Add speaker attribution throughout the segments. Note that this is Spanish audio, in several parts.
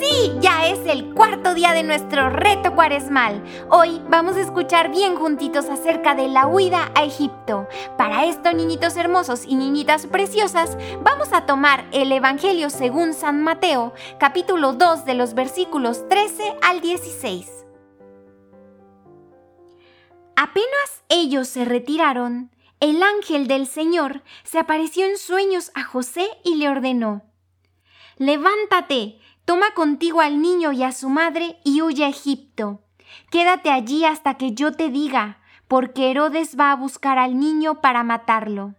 Speaker 1: Sí, ya es el cuarto día de nuestro reto cuaresmal. Hoy vamos a escuchar bien juntitos acerca de la huida a Egipto. Para esto, niñitos hermosos y niñitas preciosas, vamos a tomar el Evangelio según San Mateo, capítulo 2 de los versículos 13 al 16. Apenas ellos se retiraron, el ángel del Señor se apareció en sueños a José y le ordenó, Levántate, toma contigo al niño y a su madre y huye a Egipto. Quédate allí hasta que yo te diga, porque Herodes va a buscar al niño para matarlo.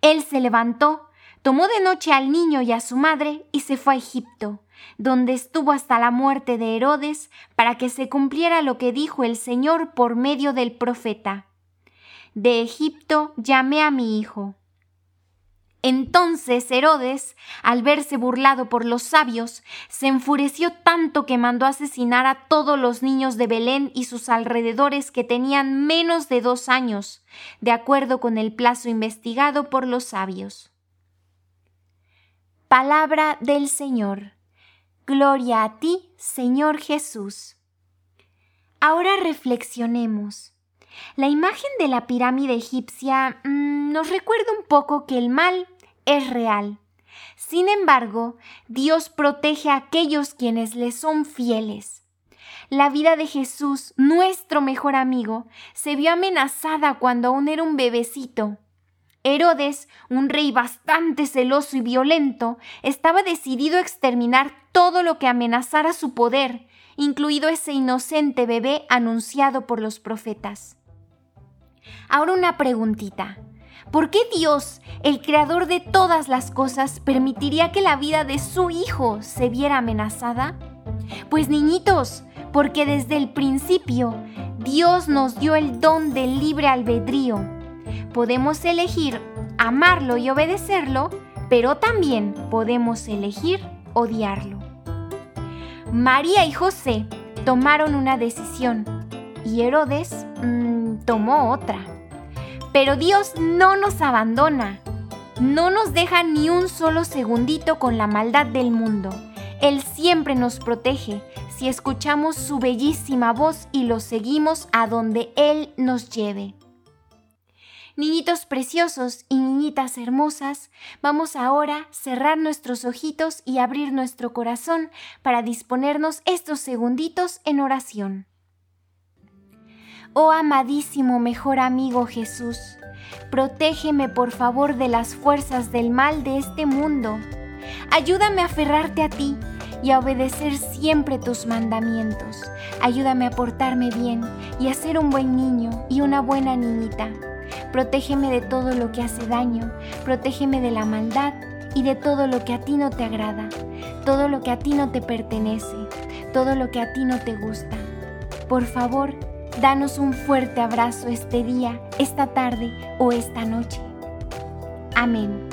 Speaker 1: Él se levantó, tomó de noche al niño y a su madre y se fue a Egipto, donde estuvo hasta la muerte de Herodes, para que se cumpliera lo que dijo el Señor por medio del profeta. De Egipto llamé a mi hijo. Entonces Herodes, al verse burlado por los sabios, se enfureció tanto que mandó asesinar a todos los niños de Belén y sus alrededores que tenían menos de dos años, de acuerdo con el plazo investigado por los sabios. Palabra del Señor. Gloria a ti, Señor Jesús. Ahora reflexionemos. La imagen de la pirámide egipcia mmm, nos recuerda un poco que el mal es real. Sin embargo, Dios protege a aquellos quienes le son fieles. La vida de Jesús, nuestro mejor amigo, se vio amenazada cuando aún era un bebecito. Herodes, un rey bastante celoso y violento, estaba decidido a exterminar todo lo que amenazara su poder, incluido ese inocente bebé anunciado por los profetas. Ahora una preguntita. ¿Por qué Dios, el creador de todas las cosas, permitiría que la vida de su Hijo se viera amenazada? Pues niñitos, porque desde el principio Dios nos dio el don del libre albedrío. Podemos elegir amarlo y obedecerlo, pero también podemos elegir odiarlo. María y José tomaron una decisión y Herodes mmm, tomó otra. Pero Dios no nos abandona, no nos deja ni un solo segundito con la maldad del mundo. Él siempre nos protege si escuchamos su bellísima voz y lo seguimos a donde Él nos lleve. Niñitos preciosos y niñitas hermosas, vamos ahora a cerrar nuestros ojitos y abrir nuestro corazón para disponernos estos segunditos en oración. Oh amadísimo mejor amigo Jesús, protégeme por favor de las fuerzas del mal de este mundo. Ayúdame a aferrarte a ti y a obedecer siempre tus mandamientos. Ayúdame a portarme bien y a ser un buen niño y una buena niñita. Protégeme de todo lo que hace daño, protégeme de la maldad y de todo lo que a ti no te agrada, todo lo que a ti no te pertenece, todo lo que a ti no te gusta. Por favor, Danos un fuerte abrazo este día, esta tarde o esta noche. Amén.